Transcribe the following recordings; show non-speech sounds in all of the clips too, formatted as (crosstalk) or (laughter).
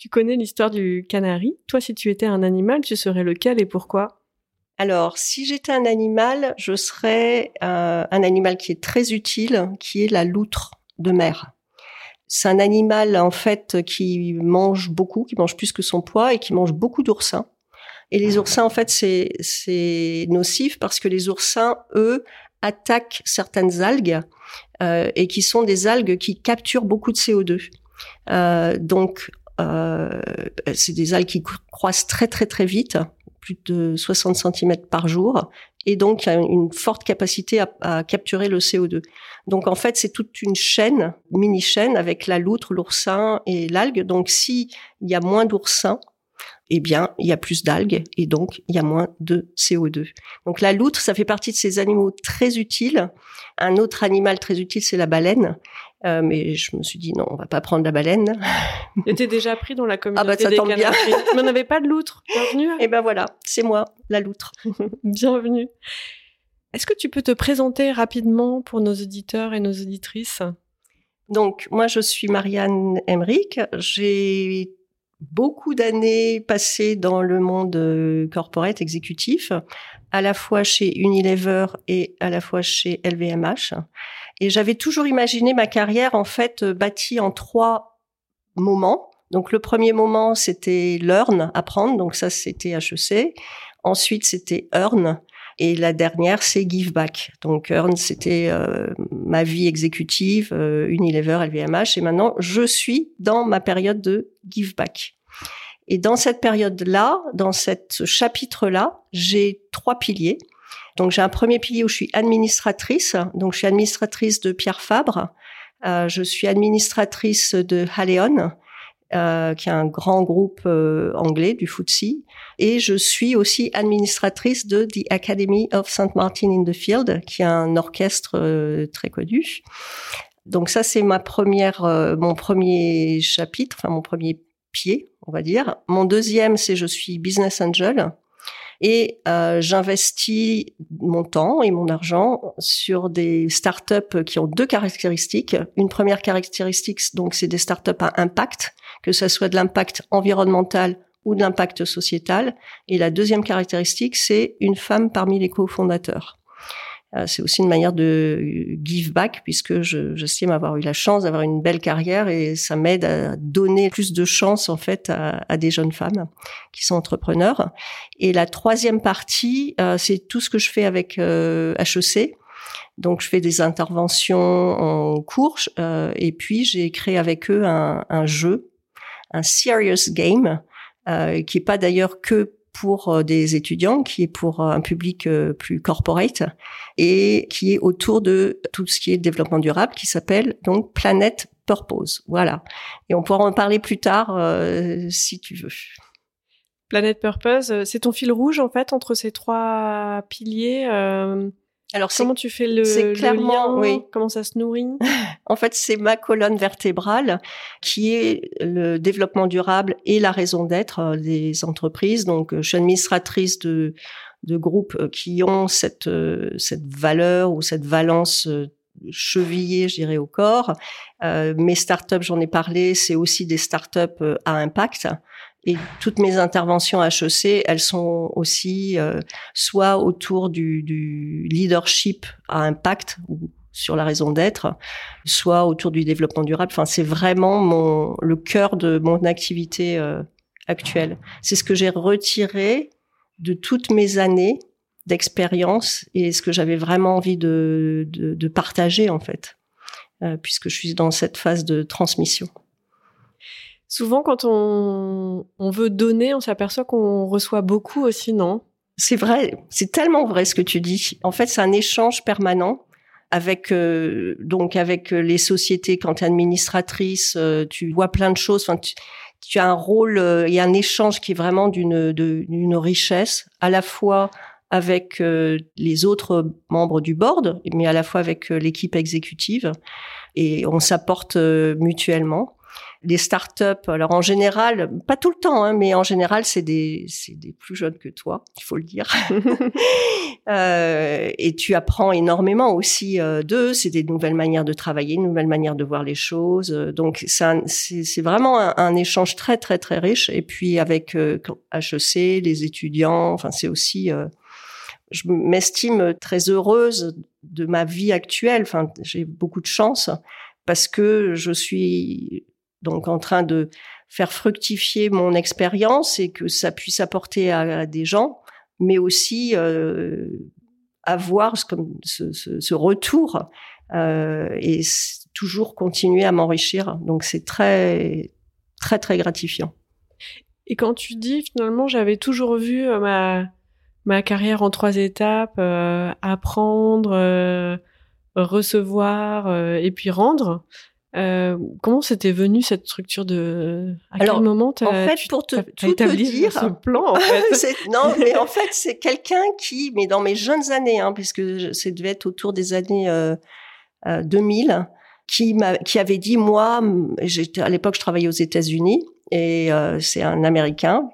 Tu connais l'histoire du canari? Toi, si tu étais un animal, tu serais lequel et pourquoi? Alors, si j'étais un animal, je serais euh, un animal qui est très utile, qui est la loutre de mer. C'est un animal en fait qui mange beaucoup, qui mange plus que son poids et qui mange beaucoup d'oursins. Et les oursins, en fait, c'est c'est nocif parce que les oursins, eux, attaquent certaines algues euh, et qui sont des algues qui capturent beaucoup de CO2. Euh, donc, euh, c'est des algues qui croissent très très très vite, plus de 60 cm par jour, et donc il y a une forte capacité à, capturer le CO2. Donc en fait, c'est toute une chaîne, mini chaîne avec la loutre, l'oursin et l'algue. Donc si il y a moins d'oursins, eh bien, il y a plus d'algues et donc il y a moins de CO2. Donc la loutre, ça fait partie de ces animaux très utiles. Un autre animal très utile, c'est la baleine. Euh, mais je me suis dit non, on va pas prendre la baleine. (laughs) T'étais déjà pris dans la communauté ah bah, ça des tombe bien. Mais on n'avait pas de loutre. Bienvenue. Et ben voilà, c'est moi, la loutre. (laughs) Bienvenue. Est-ce que tu peux te présenter rapidement pour nos auditeurs et nos auditrices? Donc moi, je suis Marianne Emmerich. J'ai beaucoup d'années passées dans le monde euh, corporate exécutif, à la fois chez Unilever et à la fois chez LVMH. Et j'avais toujours imaginé ma carrière en fait euh, bâtie en trois moments. Donc le premier moment c'était learn, apprendre, donc ça c'était HEC. Ensuite c'était earn et la dernière c'est give back. Donc earn c'était euh, ma vie exécutive, euh, Unilever, LVMH et maintenant je suis dans ma période de give back. Et dans cette période-là, dans cette chapitre-là, j'ai trois piliers. Donc j'ai un premier pilier où je suis administratrice. Donc je suis administratrice de Pierre Fabre. Euh, je suis administratrice de Haleon, euh, qui est un grand groupe euh, anglais du FTSE. Et je suis aussi administratrice de The Academy of St. Martin in the Field, qui est un orchestre euh, très connu. Donc ça, c'est ma première, euh, mon premier chapitre, enfin mon premier pied, on va dire. Mon deuxième, c'est je suis business angel et euh, j'investis mon temps et mon argent sur des startups qui ont deux caractéristiques. Une première caractéristique, donc, c'est des startups à impact, que ce soit de l'impact environnemental ou de l'impact sociétal. Et la deuxième caractéristique, c'est une femme parmi les cofondateurs. Euh, c'est aussi une manière de give back puisque je, j'estime avoir eu la chance d'avoir une belle carrière et ça m'aide à donner plus de chance en fait à, à des jeunes femmes qui sont entrepreneurs. Et la troisième partie, euh, c'est tout ce que je fais avec euh, HEC. Donc je fais des interventions en cours euh, et puis j'ai créé avec eux un, un jeu, un serious game, euh, qui est pas d'ailleurs que pour euh, des étudiants, qui est pour euh, un public euh, plus corporate et qui est autour de tout ce qui est développement durable, qui s'appelle donc Planet Purpose. Voilà. Et on pourra en parler plus tard si tu veux. Planet Purpose, c'est ton fil rouge en fait entre ces trois piliers. Alors comment tu fais le, c'est le clairement- lien oui. Comment ça se nourrit? (laughs) En fait, c'est ma colonne vertébrale qui est le développement durable et la raison d'être euh, des entreprises. Donc, euh, je suis administratrice de, de groupes euh, qui ont cette, cette valeur ou cette valence chevillée, je dirais, au corps. Euh, mes startups, j'en ai parlé, c'est aussi des startups à impact. Et toutes mes interventions HEC, elles sont aussi euh, soit autour du, du leadership à impact ou sur la raison d'être, soit autour du développement durable. Enfin, c'est vraiment mon le cœur de mon activité euh, actuelle. C'est ce que j'ai retiré de toutes mes années d'expérience et ce que j'avais vraiment envie de, de, partager en fait, euh, puisque je suis dans cette phase de transmission. Souvent, quand on, on veut donner, on s'aperçoit qu'on reçoit beaucoup aussi, non? C'est vrai, c'est tellement vrai ce que tu dis. En fait, c'est un échange permanent avec euh, donc avec les sociétés quand tu es administratrice, euh, tu vois plein de choses. Enfin, tu, as un rôle, y a un échange qui est vraiment d'une d'une richesse, à la fois avec euh, les autres membres du board, mais à la fois avec euh, l'équipe exécutive, et on s'apporte euh, mutuellement. Les startups, alors en général, pas tout le temps, hein, mais en général, c'est des, c'est des plus jeunes que toi, il faut le dire. (laughs) euh, et tu apprends énormément aussi euh, d'eux. C'est des nouvelles manières de travailler, une nouvelle manière de voir les choses. Donc c'est, vraiment un, un, échange très très très riche. Et puis avec HEC, les étudiants, enfin c'est aussi je m'estime très heureuse de ma vie actuelle. Enfin, j'ai beaucoup de chance parce que je suis donc en train de faire fructifier mon expérience et que ça puisse apporter à, des gens, mais aussi euh, avoir ce, retour euh, et toujours continuer à m'enrichir. Donc c'est très très très gratifiant. Et quand tu dis finalement j'avais toujours vu euh, ma ma carrière en trois étapes apprendre, recevoir et puis rendre. Comment c'était venu cette structure de à quel moment en fait pour te tout te dire ce plan en (laughs) fait? (laughs) Non mais en fait c'est quelqu'un qui mais dans mes jeunes années hein, puisque ça devait être autour des années 2000 qui m'a qui avait dit moi j'étais à l'époque je travaillais aux États-Unis et c'est un américain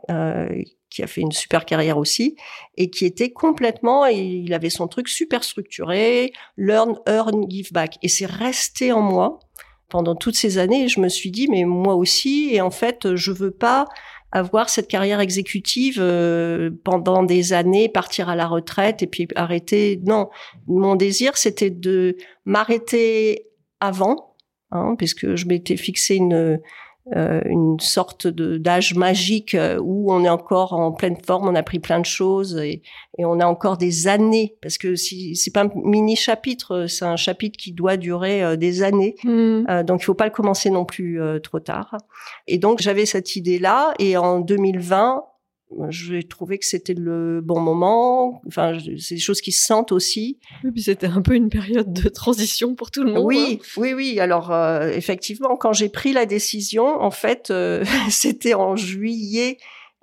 qui a fait une super carrière aussi, et qui était complètement, il avait son truc super structuré, learn, earn, give back. Et c'est resté en moi pendant toutes ces années. je me suis dit, mais moi aussi, et en fait, je veux pas avoir cette carrière exécutive euh, pendant des années, partir à la retraite et puis arrêter. Non, mon désir, c'était de m'arrêter avant, hein, puisque je m'étais fixé une euh, une sorte de d'âge magique euh, où on est encore en pleine forme, on a pris plein de choses et, et on a encore des années parce que si c'est pas un mini chapitre, c'est un chapitre qui doit durer euh, des années. Mmh. donc il faut pas le commencer non plus trop tard. Et donc j'avais cette idée là et en 2020 j'ai trouvé que c'était le bon moment. Enfin, c'est des choses qui se sentent aussi. Et puis c'était un peu une période de transition pour tout le monde. Oui, hein. oui, oui. Alors euh, effectivement, quand j'ai pris la décision, en fait, euh, (laughs) c'était en juillet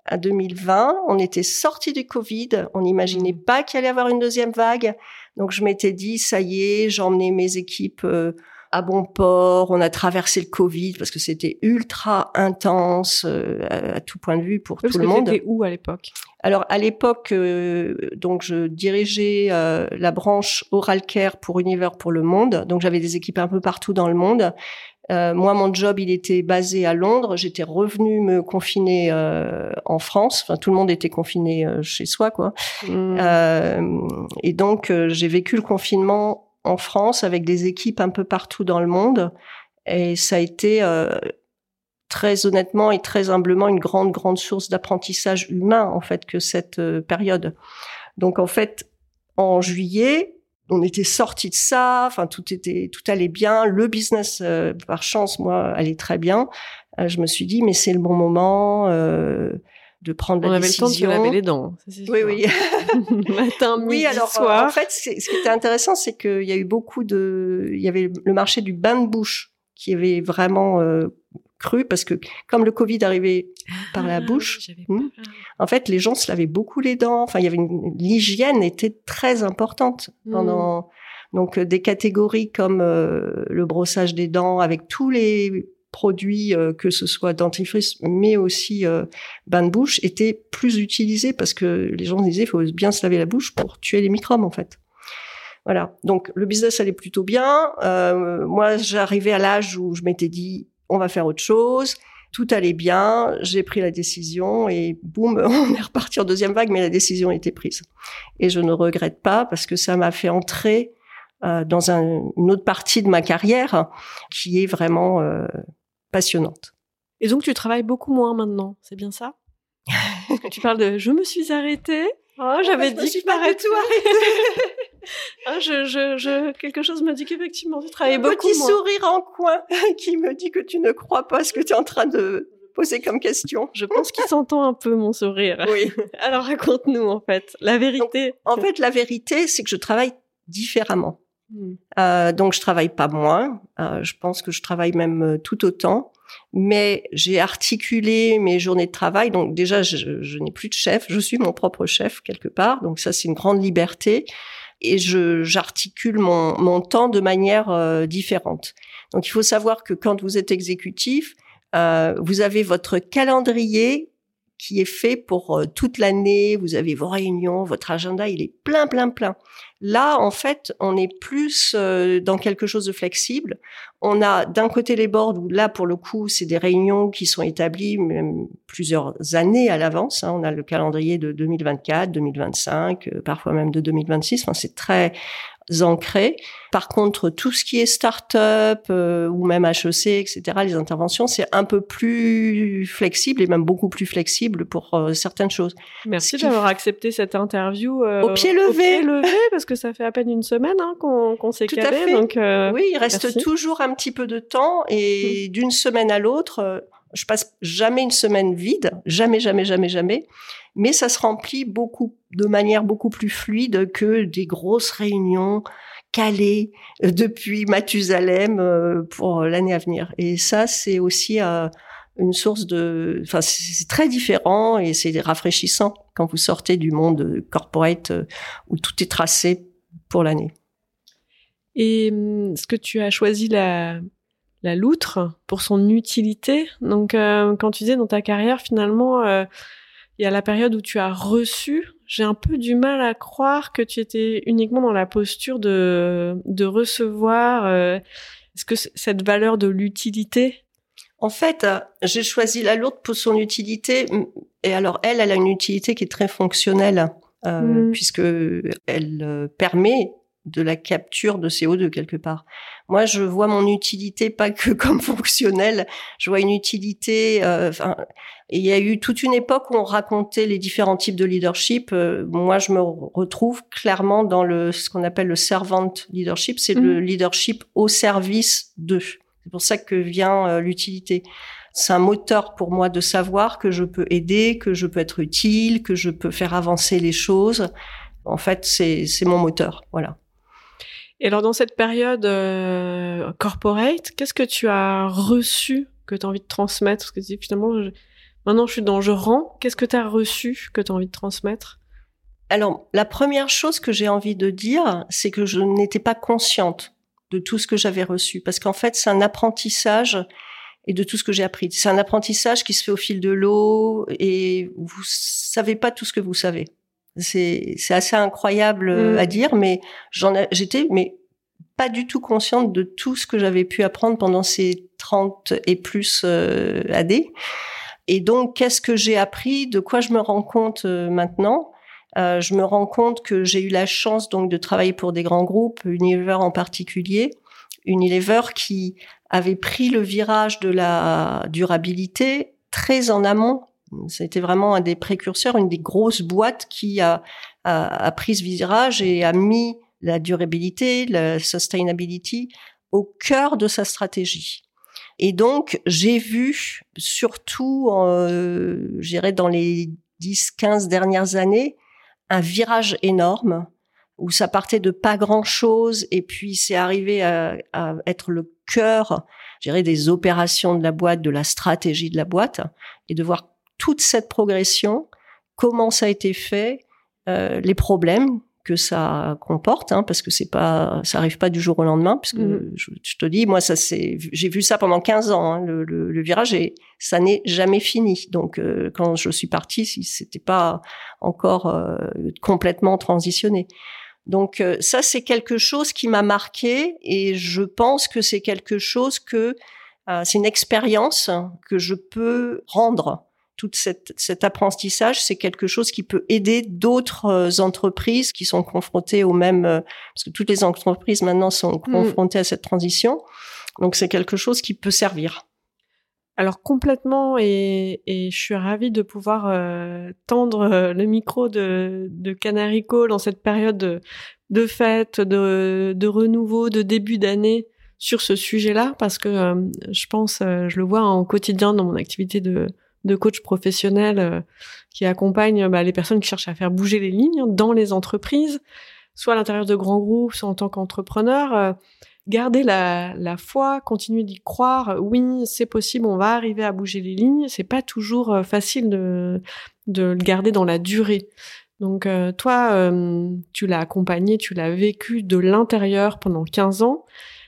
à 2020. On était sorti du Covid. On n'imaginait mmh. pas qu'il allait y avoir une deuxième vague. Donc je m'étais dit, ça y est, j'emmenais mes équipes. Euh, à bon port, on a traversé le Covid parce que c'était ultra intense euh, à, tout point de vue pour tout le monde. C'était où à l'époque? Alors à l'époque, euh, donc je dirigeais euh, la branche oral care pour Univers pour le monde. Donc j'avais des équipes un peu partout dans le monde. moi, mon job, il était basé à Londres. J'étais revenue me confiner en France. Enfin, tout le monde était confiné chez soi, quoi. Mmh. et donc, j'ai vécu le confinement en France avec des équipes un peu partout dans le monde. Et ça a été euh, très honnêtement et très humblement une grande, grande source d'apprentissage humain, en fait, que cette euh, période. Donc, en fait, en juillet, on était sorti de ça, enfin tout était, tout allait bien. Le business, euh, par chance, moi, allait très bien. je me suis dit, mais c'est le bon moment de prendre la décision. On avait le temps de se laver les dents. oui, oui. (laughs) (laughs) Matin, midi, oui, alors, soir. En fait, ce qui était intéressant, c'est qu'il y a eu beaucoup de, il y avait le marché du bain de bouche qui avait vraiment euh, cru parce que comme le Covid arrivait par la ah, bouche, hmm, en fait, les gens se lavaient beaucoup les dents. Enfin, il y avait l'hygiène était très importante pendant. Hmm. Donc des catégories comme euh, le brossage des dents avec tous les produits, euh, que ce soit dentifrice, mais aussi euh, bain de bouche, étaient plus utilisés parce que les gens disaient il faut bien se laver la bouche pour tuer les microbes en fait. Voilà. Donc le business allait plutôt bien. Euh, moi, j'arrivais à l'âge où je m'étais dit on va faire autre chose. Tout allait bien. J'ai pris la décision et boum, (laughs) on est reparti en deuxième vague, mais la décision était prise. Et je ne regrette pas parce que ça m'a fait entrer euh, dans un, une autre partie de ma carrière qui est vraiment euh, passionnante. Et donc tu travailles beaucoup moins maintenant, c'est bien ça? (laughs) Tu parles de je me suis arrêtée. Oh, j'avais dit que je m'arrête tout arrêter. ah, (laughs) je, je, je, quelque chose me dit qu'effectivement tu travailles beaucoup moins. Un petit sourire en coin (laughs) qui me dit que tu ne crois pas ce que tu es en train de poser comme question. Je pense qu'il s'entend un peu mon sourire. Oui. Alors raconte-nous en fait la vérité. en fait, la vérité, c'est que je travaille différemment. Hmm. Euh, donc je travaille pas moins. Euh, je pense que je travaille même euh, tout autant. Mais j'ai articulé mes journées de travail. Donc déjà, je, je n'ai plus de chef. Je suis mon propre chef quelque part. Donc ça, c'est une grande liberté. Et je j'articule mon, mon temps de manière euh, différente. Donc il faut savoir que quand vous êtes exécutif, euh, vous avez votre calendrier qui est fait pour euh, toute l'année. Vous avez vos réunions, votre agenda, il est plein, plein, plein. Là, en fait, on est plus euh, dans quelque chose de flexible. On a d'un côté les boards où là, pour le coup, c'est des réunions qui sont établies même plusieurs années à l'avance. Hein. On a le calendrier de 2024, 2025, euh, parfois même de 2026. Enfin, c'est très ancrés. Par contre, tout ce qui est start-up euh, ou même HEC, etc., les interventions, c'est un peu plus flexible et même beaucoup plus flexible pour euh, certaines choses. Merci d'avoir accepté cette interview euh, au pied levé. levé, parce que ça fait à peine une semaine hein, qu'on s'est calé. Donc, oui, il reste toujours un petit peu de temps et mm. d'une semaine à l'autre, je passe jamais une semaine vide, jamais, jamais, jamais, jamais mais ça se remplit beaucoup de manière beaucoup plus fluide que des grosses réunions calées euh, depuis Mathusalem euh, pour l'année à venir. Et ça, c'est aussi euh, une source de, enfin, c'est très différent et c'est rafraîchissant quand vous sortez du monde corporate où tout est tracé pour l'année. Et hum, est-ce que tu as choisi la, la loutre pour son utilité? Donc, quand tu disais dans ta carrière, finalement, il y a la période où tu as reçu. J'ai un peu du mal à croire que tu étais uniquement dans la posture de, de recevoir. Euh, est-ce que cette valeur de l'utilité En fait, euh, j'ai choisi la lourde pour son utilité. Et alors, elle, elle a une utilité qui est très fonctionnelle, euh, mmh. puisque elle euh, permet de la capture de CO2 quelque part. Moi, je vois mon utilité pas que (laughs) comme fonctionnelle, je vois une utilité. Euh, il y a eu toute une époque où on racontait les différents types de leadership. Euh, moi, je me retrouve clairement dans le ce qu'on appelle le servant leadership, c'est le mmh. leadership au service de. C'est pour ça que vient euh, l'utilité. C'est un moteur pour moi de savoir que je peux aider, que je peux être utile, que je peux faire avancer les choses. En fait, c'est mon moteur. Voilà. Et alors dans cette période euh, corporate, qu'est-ce que tu as reçu que tu as envie de transmettre? Parce que finalement, maintenant je suis dans je rends. Qu'est-ce que tu as reçu que tu as envie de transmettre? Alors la première chose que j'ai envie de dire, c'est que je n'étais pas consciente de tout ce que j'avais reçu. Parce qu'en fait, c'est un apprentissage et de tout ce que j'ai appris. C'est un apprentissage qui se fait au fil de l'eau et vous savez pas tout ce que vous savez. C'est c'est assez incroyable euh, à mm. dire, mais j'en j'étais mais pas du tout consciente de tout ce que j'avais pu apprendre pendant ces 30 et plus euh, années. Et donc, qu'est-ce que j'ai appris? De quoi je me rends compte euh, maintenant? Euh, Je me rends compte que j'ai eu la chance donc de travailler pour des grands groupes, Unilever en particulier, Unilever qui avait pris le virage de la durabilité très en amont c'était vraiment un des précurseurs, une des grosses boîtes qui a, a, a, pris ce virage et a mis la durabilité, la sustainability au cœur de sa stratégie. Et donc, j'ai vu, surtout, euh, j'irais dans les 10-15 dernières années, un virage énorme où ça partait de pas grand-chose et puis c'est arrivé à, à, être le cœur, j'irais, des opérations de la boîte, de la stratégie de la boîte, et de voir toute cette progression, comment ça a été fait, euh, les problèmes que ça comporte, hein, parce que c'est pas, ça arrive pas du jour au lendemain, puisque mm. je, te dis, moi ça c'est, j'ai vu ça pendant 15 ans, hein, le, le, virage et ça n'est jamais fini. Donc euh, quand je suis partie, c'était pas encore euh, complètement transitionné. Donc euh, ça c'est quelque chose qui m'a marqué et je pense que c'est quelque chose que c'est une expérience que je peux rendre tout cet apprentissage, c'est quelque chose qui peut aider d'autres euh, entreprises qui sont confrontées au même, euh, parce que toutes les entreprises maintenant sont mm. confrontées à cette transition. Donc c'est quelque chose qui peut servir. Alors complètement, et, je suis ravie de pouvoir euh, tendre euh, le micro de, de Canary Call dans cette période de, de fête, de, renouveau, de début d'année sur ce sujet-là, parce que euh, je pense, je le vois en quotidien dans mon activité de, de coach professionnel qui accompagne bah, les personnes qui cherchent à faire bouger les lignes dans les entreprises, soit à l'intérieur de grands groupes, soit en tant qu'entrepreneur garder la, foi, continuer d'y croire. Oui, c'est possible, on va arriver à bouger les lignes. C'est pas toujours euh, facile de, de le garder dans la durée. Donc euh, toi, euh, tu l'as accompagné, tu l'as vécu de l'intérieur pendant 15 ans.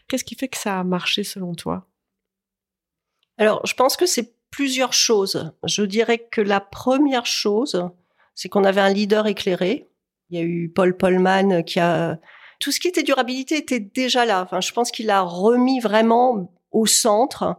Qu'est-ce qui fait que ça a marché selon toi? Alors, je pense que c'est plusieurs choses. Je dirais que la première chose, c'est qu'on avait un leader éclairé. Il y a eu Paul Polman qui a tout ce qui était durabilité était déjà là. Enfin, je pense qu'il a remis vraiment au centre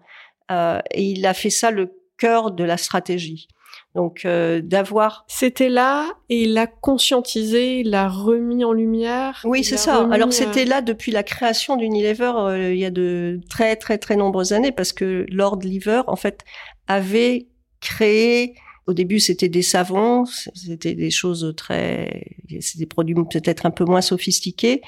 euh, et il a fait ça le cœur de la stratégie. Donc euh, d'avoir. C'était là et il l'a conscientisé, il l'a remis en lumière. Oui, c'est ça. Alors c'était euh, là depuis la création d'Unilever euh, il y a de très très très nombreuses années parce que Lord Lever en fait avait créé au début, c'était des savons, c'était des choses très, c'est des produits peut-être un peu moins sophistiqués,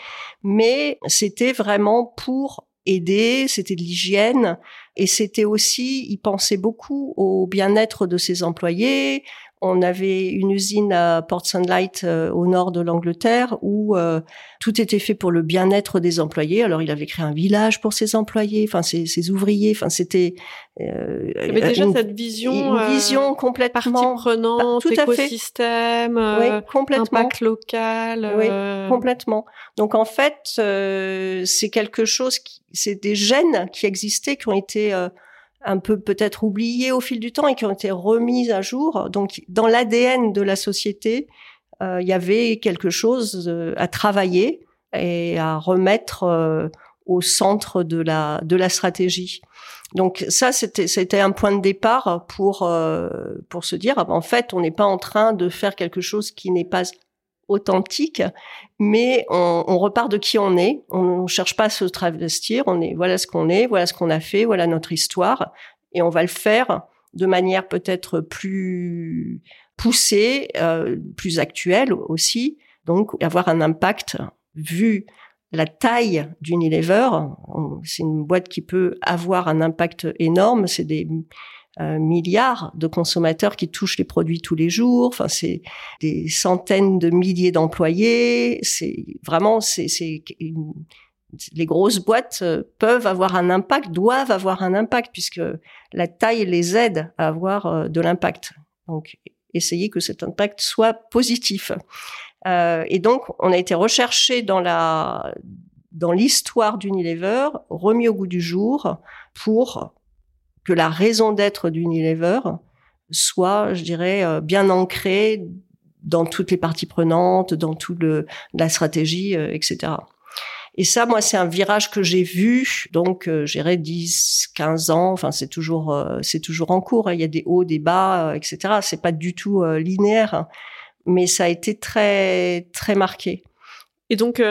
mais c'était vraiment pour aider, c'était de l'hygiène et c'était aussi, il pensait beaucoup au bien-être de ses employés, on avait une usine à Port Sunlight euh, au nord de l'Angleterre où euh, tout était fait pour le bien-être des employés. Alors il avait créé un village pour ses employés, enfin ses, ses ouvriers. Enfin c'était euh, il y avait déjà cette vision, une vision complètement partie prenante, tout écosystème, oui, complètement. impact local. Oui, complètement. Donc en fait, c'est quelque chose qui, c'est des gènes qui existaient, qui ont été un peu peut-être oubliées au fil du temps et qui ont été remises à jour. Donc, dans l'ADN de la société, euh, il y avait quelque chose euh, à travailler et à remettre euh, au centre de la de la stratégie. Donc ça, c'était c'était un point de départ pour pour se dire en fait, on n'est pas en train de faire quelque chose qui n'est pas authentique, mais on, on, repart de qui on est. On ne cherche pas à se travestir. On est voilà ce qu'on est, voilà ce qu'on a fait, voilà notre histoire, et on va le faire de manière peut-être plus poussée, euh, plus actuelle aussi. Donc avoir un impact vu la taille d'Unilever, c'est une boîte qui peut avoir un impact énorme. C'est des milliards de consommateurs qui touchent les produits tous les jours. Enfin, c'est des centaines de milliers d'employés. C'est vraiment, c'est, c'est les grosses boîtes euh, peuvent avoir un impact, doivent avoir un impact puisque la taille les aide à avoir euh, de l'impact. Donc, essayer que cet impact soit positif. Euh, et donc, on a été recherché dans la dans l'histoire d'Unilever, remis au goût du jour pour que la raison d'être d'Unilever soit, je dirais, euh, bien ancrée dans toutes les parties prenantes, dans toute la stratégie, euh, etc. Et ça, moi, c'est un virage que j'ai vu, donc, euh, j'irais 10, 15 ans. Enfin, c'est toujours, euh, c'est toujours en cours. Hein. Il y a des hauts, des bas, etc. C'est pas du tout linéaire, hein. mais ça a été très, très marqué. Et donc,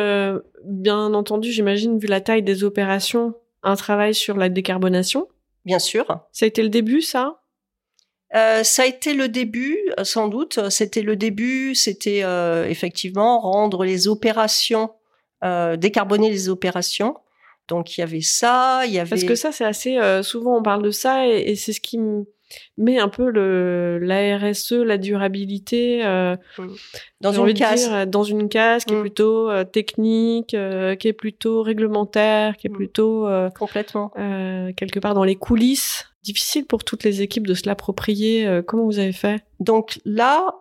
bien entendu, j'imagine, vu la taille des opérations, un travail sur la décarbonation bien sûr. Ça a été le début, ça? Euh, ça a été le début, sans doute. C'était le début, c'était euh, effectivement rendre les opérations, euh, décarboner les opérations. Donc il y avait ça, il y avait. Parce que ça, c'est assez souvent on parle de ça et, et c'est ce qui me mais un peu le la RSE, la durabilité euh, mm. dans une case, dire, dans une case qui est mm. plutôt euh, technique, euh, qui est plutôt réglementaire, qui est mm. plutôt complètement quelque part dans les coulisses. Difficile pour toutes les équipes de se l'approprier. comment vous avez fait? Donc là,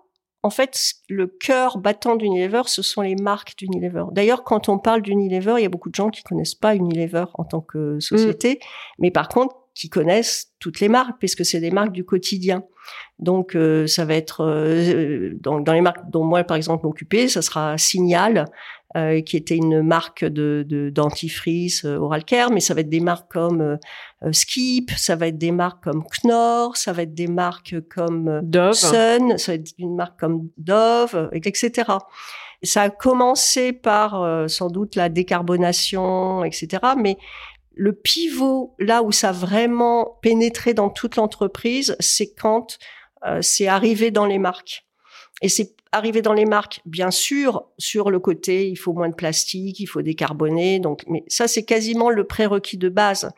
en fait, le cœur battant d'Unilever, ce sont les marques d'Unilever. D'ailleurs, quand on parle d'Unilever, il y a beaucoup de gens qui connaissent pas Unilever en tant que société, mais par contre, qui connaissent toutes les marques, puisque c'est des marques du quotidien. Donc, euh, ça va être euh, dans, dans, les marques dont moi, par exemple, m'occuper, ça sera Signal, euh, qui était une marque de dentifrice de, oral care, mais ça va être des marques comme Skip, ça va être des marques comme Knorr, ça va être des marques comme Dove. Sun, ça va être une marque comme Dove, etc. Ça a commencé par sans doute la décarbonation, etc. Mais Le pivot, là où ça a vraiment pénétré dans toute l'entreprise, c'est quand euh, c'est arrivé dans les marques. Et c'est arrivé dans les marques, bien sûr, sur le côté, il faut moins de plastique, il faut décarboner. Donc, mais ça, c'est quasiment le prérequis de base.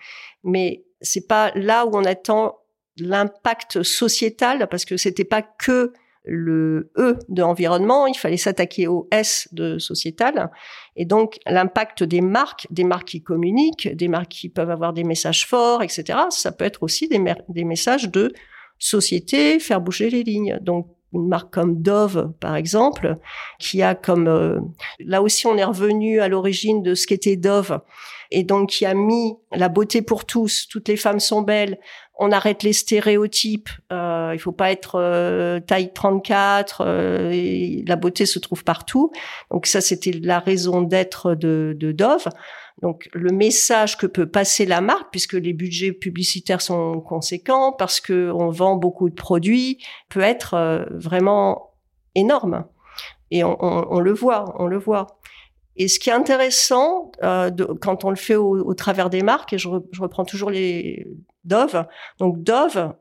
Mais c'est pas là où on attend l'impact sociétal, parce que c'était pas que le E de environnement, il fallait s'attaquer au S de sociétal. Et donc, l'impact des marques, des marques qui communiquent, des marques qui peuvent avoir des messages forts, etc., ça peut être aussi des, messages de société, faire bouger les lignes. Donc, une marque comme Dove, par exemple, qui a comme... Euh, là aussi, on est revenu à l'origine de ce qu'était Dove, et donc qui a mis la beauté pour tous, toutes les femmes sont belles, on arrête les stéréotypes, euh, il faut pas être euh, taille 34, euh, la beauté se trouve partout. Donc ça, c'était la raison d'être de, de Dove. Donc le message que peut passer la marque, puisque les budgets publicitaires sont conséquents, parce que on vend beaucoup de produits, peut être euh, vraiment énorme. Et on, on, on, le voit, on le voit. Et ce qui est intéressant euh, de, quand on le fait au, au, travers des marques, et je, je, reprends toujours les Dove, donc Dove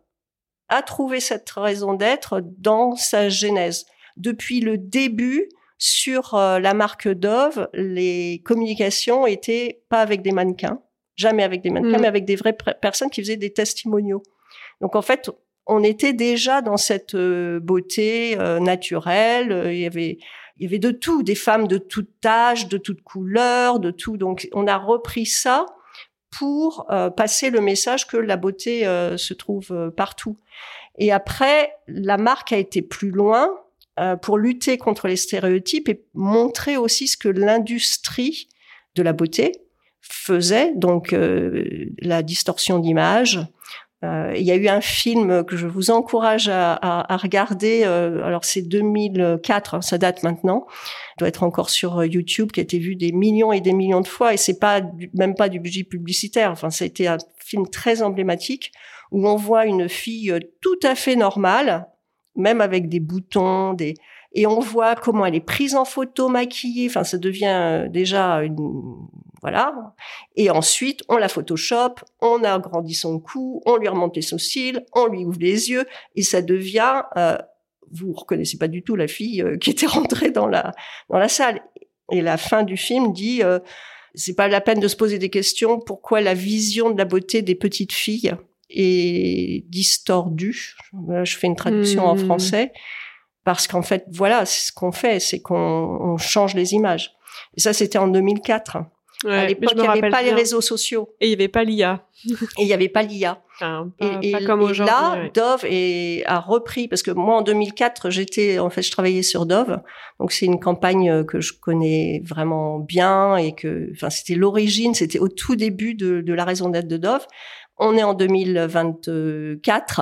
a trouvé cette raison d'être dans sa genèse. Depuis le début, sur euh, la marque Dove, les communications étaient pas avec des mannequins, jamais avec des mannequins, mm. mais avec des vraies personnes qui faisaient des testimoniaux. Donc en fait, on était déjà dans cette euh, beauté euh, naturelle. Il y avait il y avait de tout, des femmes de tout âge, de toute couleur, de tout. Donc on a repris ça pour passer le message que la beauté se trouve partout. Et après, la marque a été plus loin euh, pour lutter contre les stéréotypes et montrer aussi ce que l'industrie de la beauté faisait, donc euh, la distorsion d'image. Euh, il y a eu un film que je vous encourage à, à, à regarder. alors c'est 2004, hein, ça date maintenant. Doit être encore sur YouTube, qui a été vu des millions et des millions de fois. Et c'est pas même pas du budget publicitaire. Enfin, ça a été un film très emblématique où on voit une fille tout à fait normale, même avec des boutons, des et on voit comment elle est prise en photo, maquillée. Enfin, ça devient euh, déjà une voilà. Et ensuite, on la Photoshop, on agrandit son cou, on lui remonte les sourcils, on lui ouvre les yeux, et ça devient. Euh, vous reconnaissez pas du tout la fille euh, qui était rentrée dans la dans la salle. Et la fin du film dit. Euh, c'est pas la peine de se poser des questions. Pourquoi la vision de la beauté des petites filles est distordu. Je fais une traduction en hmm. français parce qu'en fait, voilà, c'est ce qu'on fait, c'est qu'on change les images. Et ça, c'était en 2004. À l'époque, il n'y avait pas les réseaux sociaux. Et il n'y avait pas l'IA. et il n'y avait pas l'IA. et, comme et là, Dove est, a repris, parce que moi, en 2004, j'étais, en fait, je travaillais sur Dove. Donc, c'est une campagne que je connais vraiment bien et que, enfin, c'était l'origine, c'était au tout début de, de la raison d'être de Dove. On est en 2024,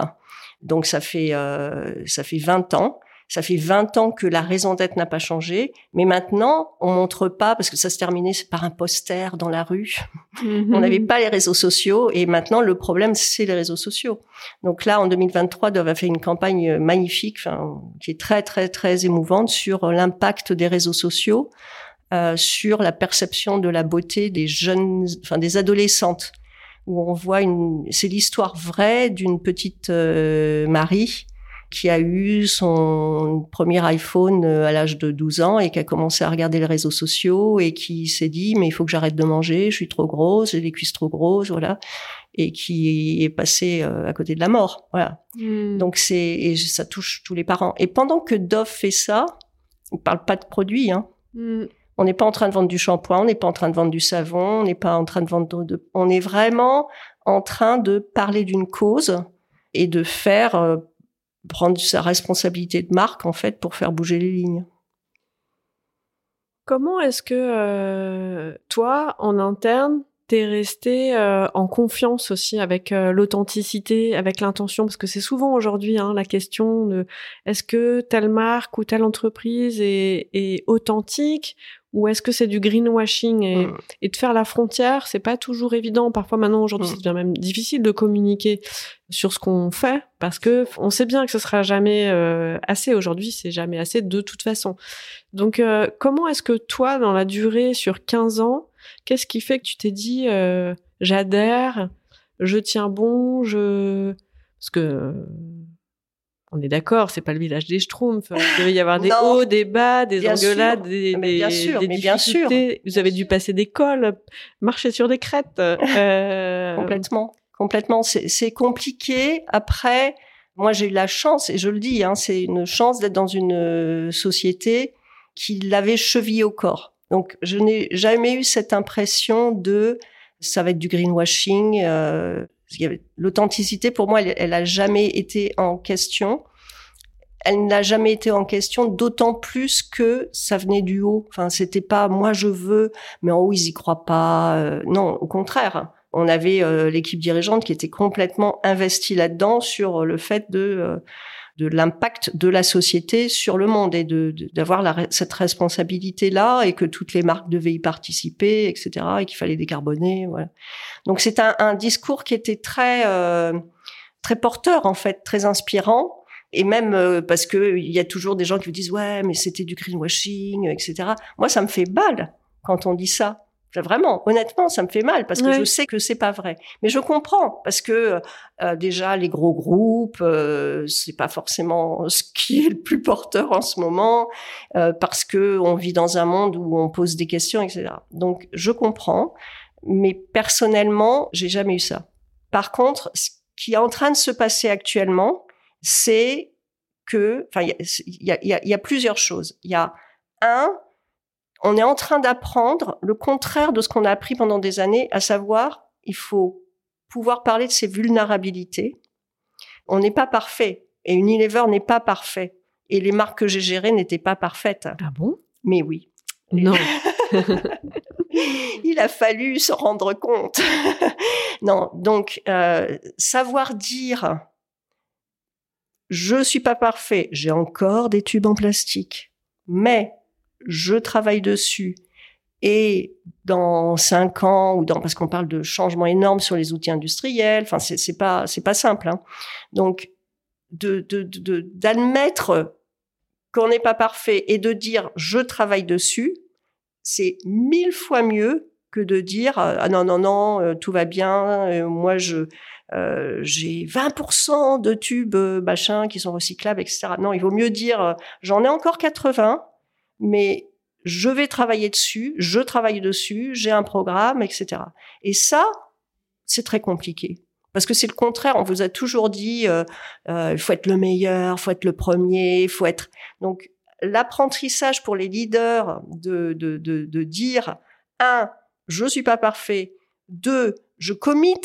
donc ça fait euh, ça fait 20 ans. Ça fait 20 ans que la raison d'être n'a pas changé, mais maintenant on montre pas parce que ça se terminait par un poster dans la rue. on n'avait pas les réseaux sociaux et maintenant le problème c'est les réseaux sociaux. Donc là en 2023, Dove a fait une campagne magnifique, enfin, qui est très très très émouvante sur l'impact des réseaux sociaux euh, sur la perception de la beauté des jeunes, enfin des adolescentes où on voit une, c'est l'histoire vraie d'une petite euh, Marie qui a eu son premier iPhone euh, à l'âge de 12 ans et qui a commencé à regarder les réseaux sociaux et qui s'est dit mais il faut que j'arrête de manger, je suis trop grosse, j'ai les cuisses trop grosses, voilà, et qui est passé euh, à côté de la mort, voilà. Hmm. Donc c'est et ça touche tous les parents. Et pendant que Dove fait ça, on parle pas de produits, hein. Hmm. On n'est pas en train de vendre du shampoing, on n'est pas en train de vendre du savon, on n'est pas en train de vendre de, on est vraiment en train de parler d'une cause et de faire euh, prendre sa responsabilité de marque en fait pour faire bouger les lignes. Comment est-ce que euh, toi, en interne, t'es resté euh, en confiance aussi avec euh, l'authenticité, avec l'intention, parce que c'est souvent aujourd'hui hein, la question de est-ce que telle marque ou telle entreprise est, est authentique ou est-ce que c'est du greenwashing et, mm. et, de faire la frontière, c'est pas toujours évident. Parfois maintenant aujourd'hui, mm. c'est même difficile de communiquer sur ce qu'on fait parce que on sait bien que ce sera jamais euh, assez. Aujourd'hui, c'est jamais assez de toute façon. Donc, euh, comment est-ce que toi, dans la durée sur 15 ans, qu'est-ce qui fait que tu t'es dit euh, j'adhère, je tiens bon, je parce que on est d'accord, c'est pas le village des Schtroumpfs. Il devait y avoir des hauts, des bas, des engueulades, des, mais bien sûr, mais bien sûr. Vous avez dû passer des cols, marcher sur des crêtes. Euh... (laughs) complètement, complètement. C'est compliqué. Après, moi j'ai eu la chance, et je le dis, hein, c'est une chance d'être dans une euh, société qui l'avait chevillé au corps. Donc je n'ai jamais eu cette impression de ça va être du greenwashing. Euh, L'authenticité, pour moi, elle, elle a jamais été en question. Elle n'a jamais été en question, d'autant plus que ça venait du haut. Enfin, c'était pas moi je veux, mais en haut ils y croient pas. Euh, non, au contraire. On avait euh, l'équipe dirigeante qui était complètement investie là-dedans sur le fait de euh, de l'impact de la société sur le monde et de d'avoir cette responsabilité là et que toutes les marques devaient y participer etc et qu'il fallait décarboner voilà. Donc c'est un, un, discours qui était très euh, très porteur en fait très inspirant. Et même euh, parce que il y a toujours des gens qui vous disent ouais mais c'était du greenwashing etc moi ça me fait balle quand on dit ça Vraiment, honnêtement, ça me fait mal parce que je sais que c'est pas vrai. Mais je comprends parce que euh, déjà les gros groupes, euh, c'est pas forcément ce qui est le plus porteur en ce moment euh, parce que on vit dans un monde où on pose des questions, etc. Donc je comprends, mais personnellement, j'ai jamais eu ça. Par contre, ce qui est en train de se passer actuellement, c'est que, enfin, il y a, y, a, y a plusieurs choses. Il y a un, on est en train d'apprendre le contraire de ce qu'on a appris pendant des années, à savoir, il faut pouvoir parler de ses vulnérabilités. On n'est pas parfait et Unilever n'est pas parfait et les marques que j'ai gérées n'étaient pas parfaites. Ah bon? Mais oui. Non. (laughs) il a fallu se rendre compte. (laughs) non, donc euh, savoir dire je suis pas parfait, j'ai encore des tubes en plastique, mais je travaille dessus et dans cinq ans ou dans parce qu'on parle de changements énormes sur les outils industriels, enfin c'est pas c'est pas simple. Hein. Donc d'admettre qu'on n'est pas parfait et de dire je travaille dessus, c'est mille fois mieux que de dire ah non non non euh, tout va bien, euh, moi je euh, j'ai 20% de tubes machin qui sont recyclables etc. Non, il vaut mieux dire j'en ai encore 80 mais je vais travailler dessus, je travaille dessus, j'ai un programme, etc. Et ça, c'est très compliqué. Parce que c'est le contraire. On vous a toujours dit, euh, euh, il faut être le meilleur, faut être le premier, il faut être. Donc l'apprentissage pour les leaders de, de, de, de dire un, je suis pas parfait. Deux, je commit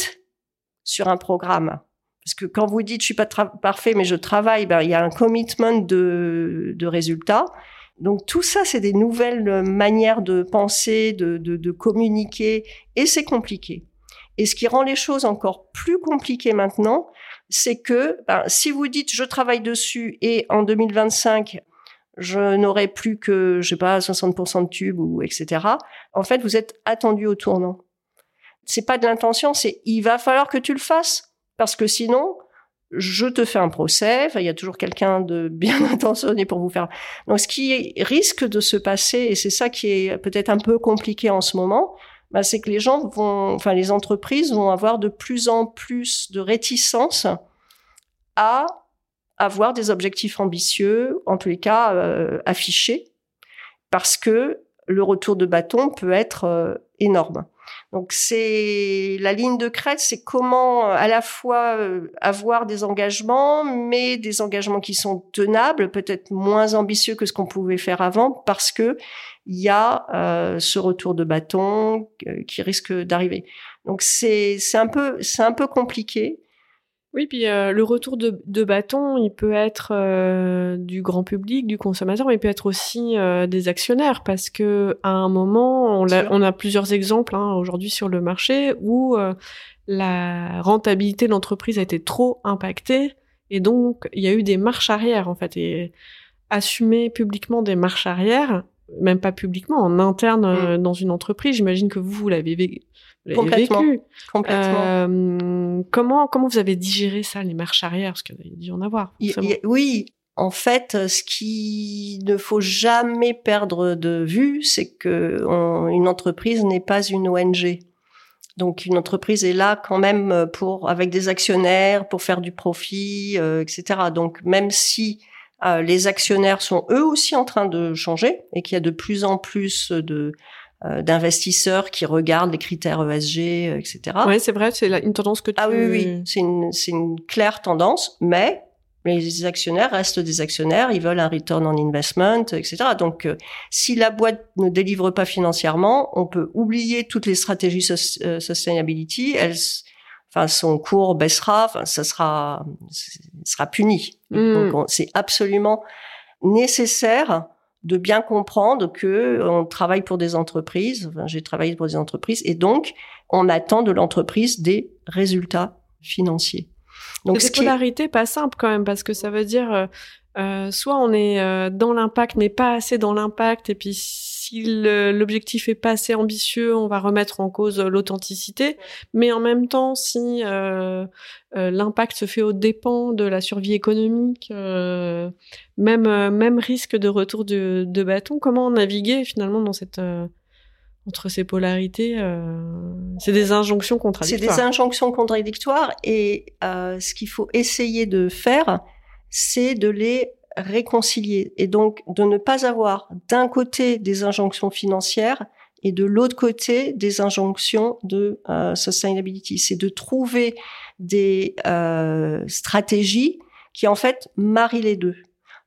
sur un programme. Parce que quand vous dites je suis pas parfait mais je travaille, ben il y a un commitment de, de résultats. Donc tout ça, c'est des nouvelles euh, manières de penser, de, de, de communiquer, et c'est compliqué. Et ce qui rend les choses encore plus compliquées maintenant, c'est que ben, si vous dites je travaille dessus et en 2025 je n'aurai plus que je sais pas 60% de tubes ou etc. En fait, vous êtes attendu au tournant. C'est pas de l'intention, c'est il va falloir que tu le fasses parce que sinon je te fais un procès, il y a toujours quelqu'un de bien (laughs) intentionné pour vous faire. Donc ce qui risque de se passer, et c'est ça qui est peut-être un peu compliqué en ce moment, bah, c'est que les gens vont, enfin les entreprises vont avoir de plus en plus de réticence à avoir des objectifs ambitieux, en tous les cas euh, affichés, parce que le retour de bâton peut être euh, énorme. Donc c'est la ligne de crête, c'est comment euh, à la fois euh, avoir des engagements, mais des engagements qui sont tenables, peut-être moins ambitieux que ce qu'on pouvait faire avant, parce que il y a euh, ce retour de bâton qui risque d'arriver. Donc c'est un peu c'est un peu compliqué. Oui, puis euh, le retour de, de, bâton, il peut être euh, du grand public, du consommateur, mais il peut être aussi euh, des actionnaires, parce que à un moment, on, a, on a plusieurs exemples hein, aujourd'hui sur le marché où la rentabilité de l'entreprise a été trop impactée, et donc il y a eu des marches arrière en fait, et assumer publiquement des marches arrière, même pas publiquement, en interne mmh. dans une entreprise, j'imagine que vous, vous l'avez Complètement. Vécu. Complètement. Euh, comment comment vous avez digéré ça, les marches arrière, parce qu'il y a dû en avoir. oui, en fait, ce qui ne faut jamais perdre de vue, c'est que une entreprise n'est pas une ONG. Donc une entreprise est là quand même pour avec des actionnaires pour faire du profit, etc. Donc même si les actionnaires sont eux aussi en train de changer et qu'il y a de plus en plus de euh, d'investisseurs qui regardent les critères ESG, etc. Oui, c'est vrai, c'est une tendance que tu... Ah oui, oui, c'est une, c'est une claire tendance, mais les actionnaires restent des actionnaires, ils veulent un return on investment, etc. Donc, euh, si la boîte ne délivre pas financièrement, on peut oublier toutes les stratégies euh, sustainability. Elles, enfin, son cours baissera, enfin, ça sera, sera puni. Hmm. Donc, c'est absolument nécessaire de bien comprendre que on travaille pour des entreprises. Enfin, j'ai travaillé pour des entreprises et donc on attend de l'entreprise des résultats financiers. Donc, c'est polarité pas simple quand même parce que ça veut dire euh, euh soit on est euh, dans l'impact mais pas assez dans l'impact et puis si l'objectif est pas assez ambitieux, on va remettre en cause l'authenticité. Mais en même temps, si euh, euh, l'impact se fait au dépens de la survie économique, euh, même même risque de retour de, de, bâton, comment naviguer finalement dans cette entre ces polarités C'est des injonctions contradictoires. C'est des injonctions contradictoires et ce qu'il faut essayer de faire, c'est de les réconcilier et donc de ne pas avoir d'un côté des injonctions financières et de l'autre côté des injonctions de euh, sustainability. C'est de trouver des euh, stratégies qui en fait marient les deux.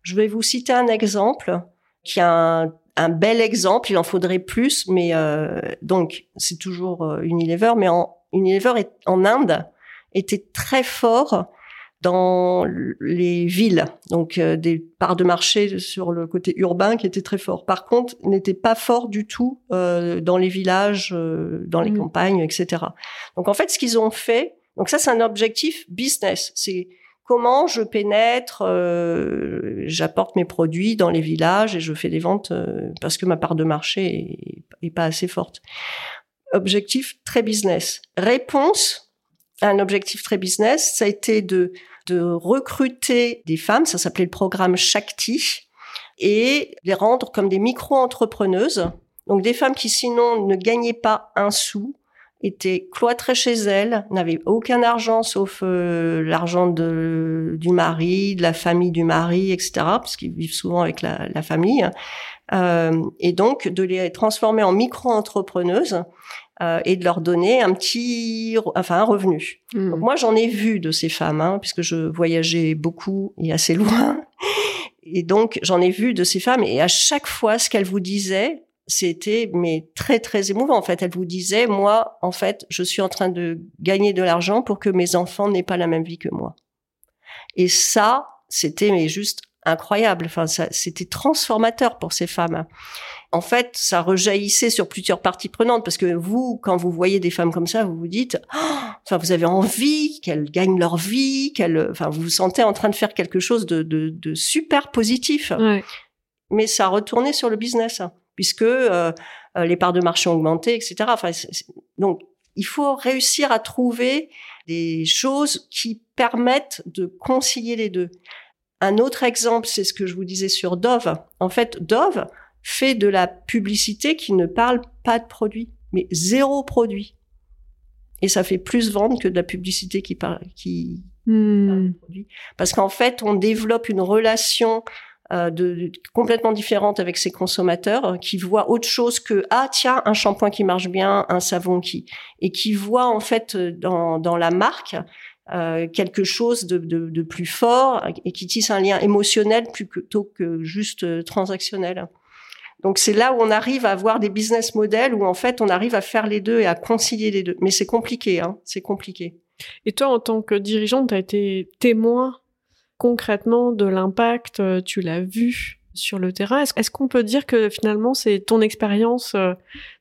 Je vais vous citer un exemple qui a un, bel exemple. Il en faudrait plus, mais euh, donc c'est toujours euh, Unilever, mais Unilever est, en Inde était très fort dans les villes, donc euh, des parts de marché sur le côté urbain qui étaient très forts. Par contre, n'étaient pas forts du tout euh, dans les villages, euh, dans les mmh. campagnes, etc. Donc en fait, ce qu'ils ont fait, donc ça c'est un objectif business, c'est comment je pénètre, j'apporte mes produits dans les villages et je fais des ventes parce que ma part de marché est, est pas assez forte. Objectif très business. Réponse à un objectif très business, ça a été de de recruter des femmes, ça s'appelait le programme Shakti, et les rendre comme des micro-entrepreneuses. Donc des femmes qui sinon ne gagnaient pas un sou, étaient cloîtrées chez elles, n'avaient aucun argent sauf euh, l'argent de, du mari, de la famille du mari, etc., parce qu'ils vivent souvent avec la, la famille. Euh, et donc de les transformer en micro-entrepreneuses euh, et de leur donner un petit, enfin un revenu. Hmm. Donc moi j'en ai vu de ces femmes, hein, puisque je voyageais beaucoup et assez (laughs) loin, et donc j'en ai vu de ces femmes et à chaque fois ce qu'elles vous disaient, c'était mais très très émouvant en fait. Elles vous disaient moi en fait je suis en train de gagner de l'argent pour que mes enfants n'aient pas la même vie que moi. Et ça c'était mais juste incroyable. Enfin, ça, c'était transformateur pour ces femmes. En fait, ça rejaillissait sur plusieurs parties prenantes parce que vous, quand vous voyez des femmes comme ça, vous vous dites, oh, enfin, vous avez envie qu'elles gagnent leur vie, qu'elles, enfin, vous vous sentez en train de faire quelque chose de, de, de super positif. Mais ça retournait sur le business hein, puisque euh, euh, les parts de marché ont augmenté, etc. Enfin, donc, il faut réussir à trouver des choses qui permettent de concilier les deux. Un autre exemple, c'est ce que je vous disais sur Dove. En fait, Dove fait de la publicité qui ne parle pas de produit, mais zéro produit. Et ça fait plus vendre que de la publicité qui parle, qui hmm. parle de produit. Parce qu'en fait, on développe une relation euh, de, complètement différente avec ses consommateurs qui voient autre chose que ah tiens un shampoing qui marche bien un savon qui et qui voient en fait dans, dans la marque euh, quelque chose de, de, de, plus fort et qui tisse un lien émotionnel plutôt que juste euh, transactionnel. Donc c'est là où on arrive à avoir des business models où en fait on arrive à faire les deux et à concilier les deux. Mais c'est compliqué, hein, c'est compliqué. Et toi, en tant que dirigeante, tu as été témoin concrètement de l'impact, euh, tu l'as vu sur le terrain. Est-ce qu'on peut dire que finalement c'est ton expérience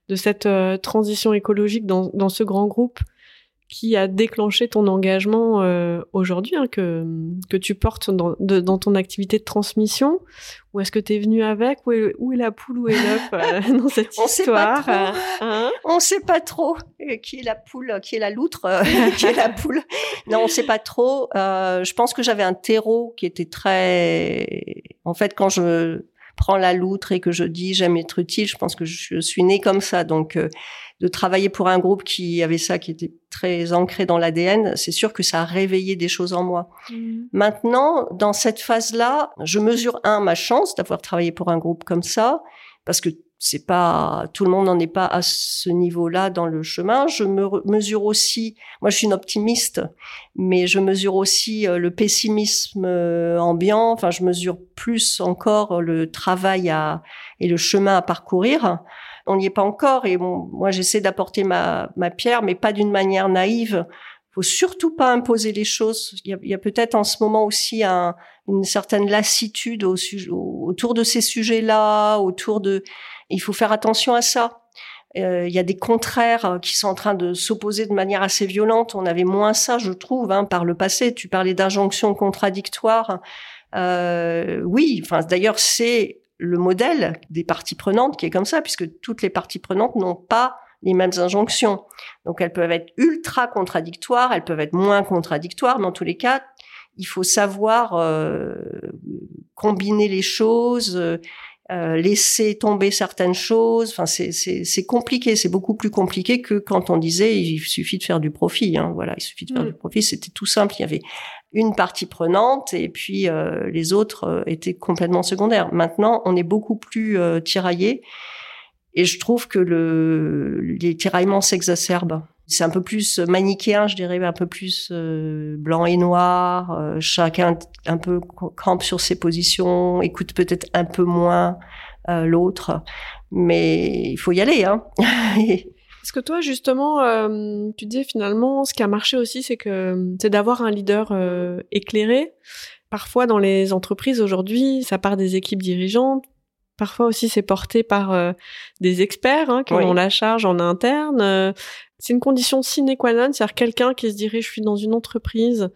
de cette transition écologique dans ce grand groupe qui a déclenché ton engagement euh, aujourd'hui, hein, que, que tu portes dans, dans ton activité de transmission? Ou est-ce que tu es venu avec? Où est, où est, la poule, où est l'œuf euh, (laughs) dans cette On histoire sait pas trop. Euh, hein? On sait pas trop qui est la poule, qui est la loutre, (laughs) qui est la poule. Non, on sait pas trop. je pense que j'avais un terreau qui était très... En fait, quand je prends la loutre et que je dis j'aime être utile. Je pense que je suis née comme ça. Donc, euh, de travailler pour un groupe qui avait ça, qui était très ancré dans l'ADN, c'est sûr que ça a réveillé des choses en moi. Mmh. Maintenant, dans cette phase-là, je mesure un ma chance d'avoir travaillé pour un groupe comme ça, parce que c'est pas tout le monde n'en est pas à ce niveau-là dans le chemin. Je me mesure aussi, moi je suis une optimiste, mais je mesure aussi euh, le pessimisme euh, ambiant. Enfin, je mesure plus encore le travail à et le chemin à parcourir. On n'y est pas encore et bon, moi j'essaie d'apporter ma ma pierre, mais pas d'une manière naïve faut surtout pas imposer les choses. Il y a, peut-être en ce moment aussi un, une certaine lassitude au, autour de ces sujets-là, autour de il faut faire attention à ça. Euh, il y a des contraires euh, qui sont en train de s'opposer de manière assez violente. On avait moins ça, je trouve, hein, par le passé. Tu parlais d'injonctions contradictoires. Euh, oui, d'ailleurs c'est le modèle des parties prenantes qui est comme ça, puisque toutes les parties prenantes n'ont pas les mêmes injonctions. Donc elles peuvent être ultra contradictoires, elles peuvent être moins contradictoires, mais en tous les cas, il faut savoir combiner les choses, euh, laisser tomber certaines choses. Enfin, c'est compliqué, c'est beaucoup plus compliqué que quand on disait il suffit de faire du profit. Hein. Voilà, il suffit de faire mm. du profit. C'était tout simple. Il y avait une partie prenante et puis euh, les autres euh, étaient complètement secondaires. Maintenant, on est beaucoup plus tiraillé et je trouve que le, les tiraillements s'exacerbent c'est un peu plus manichéen, je dirais, un peu plus euh, blanc et noir. Euh, chacun un peu campe sur ses positions, écoute peut-être un peu moins euh, l'autre, mais il faut y aller. Hein. (laughs) Est-ce que toi, justement, tu dis finalement, ce qui a marché aussi, c'est que c'est d'avoir un leader éclairé. Parfois, dans les entreprises aujourd'hui, ça part des équipes dirigeantes. Parfois aussi, c'est porté par des experts hein, qui ont la charge en interne c'est une condition sine qua non, c'est-à-dire quelqu'un qui se dirait je suis dans une entreprise,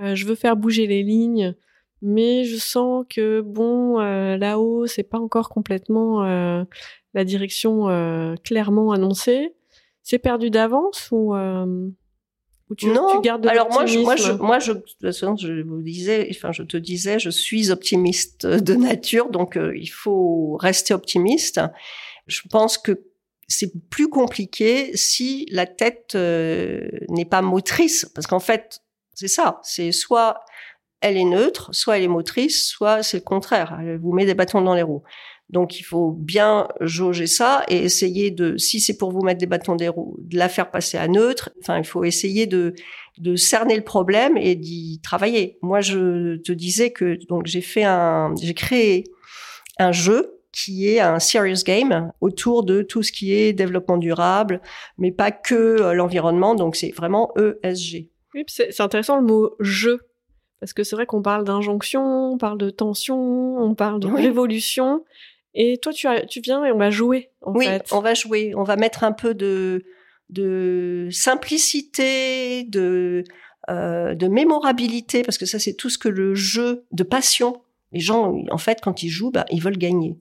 euh, je veux faire bouger les lignes, mais je sens que bon euh, là-haut c'est pas encore complètement euh, la direction clairement annoncée. C'est perdu d'avance ou ou tu, non, tu gardes de alors moi je, moi je, moi je, de toute façon, je vous disais, enfin, je te disais, je suis optimiste de nature, donc il faut rester optimiste. Je pense que c'est plus compliqué si la tête euh, n'est pas motrice, parce qu'en fait, c'est ça, c'est soit elle est neutre, soit elle est motrice, soit c'est le contraire, elle vous met des bâtons dans les roues. Donc il faut bien jauger ça et essayer de, si c'est pour vous mettre des bâtons dans les roues, de la faire passer à neutre. Enfin, il faut essayer de de cerner le problème et d'y travailler. Moi, je te disais que donc j'ai fait un, j'ai créé un jeu qui est un serious game autour de tout ce qui est développement durable, mais pas que euh, l'environnement. Donc c'est vraiment ESG. Oui, c'est intéressant le mot jeu. Parce que c'est vrai qu'on parle d'injonction, on parle de tension, on parle de révolution. Et toi, tu, as, tu viens et on va jouer, en oui, on va jouer. On va mettre un peu de, de simplicité, de, euh, de mémorabilité, parce que ça, c'est tout ce que le jeu de passion. Les gens, en fait, quand ils jouent, bah, ils veulent gagner.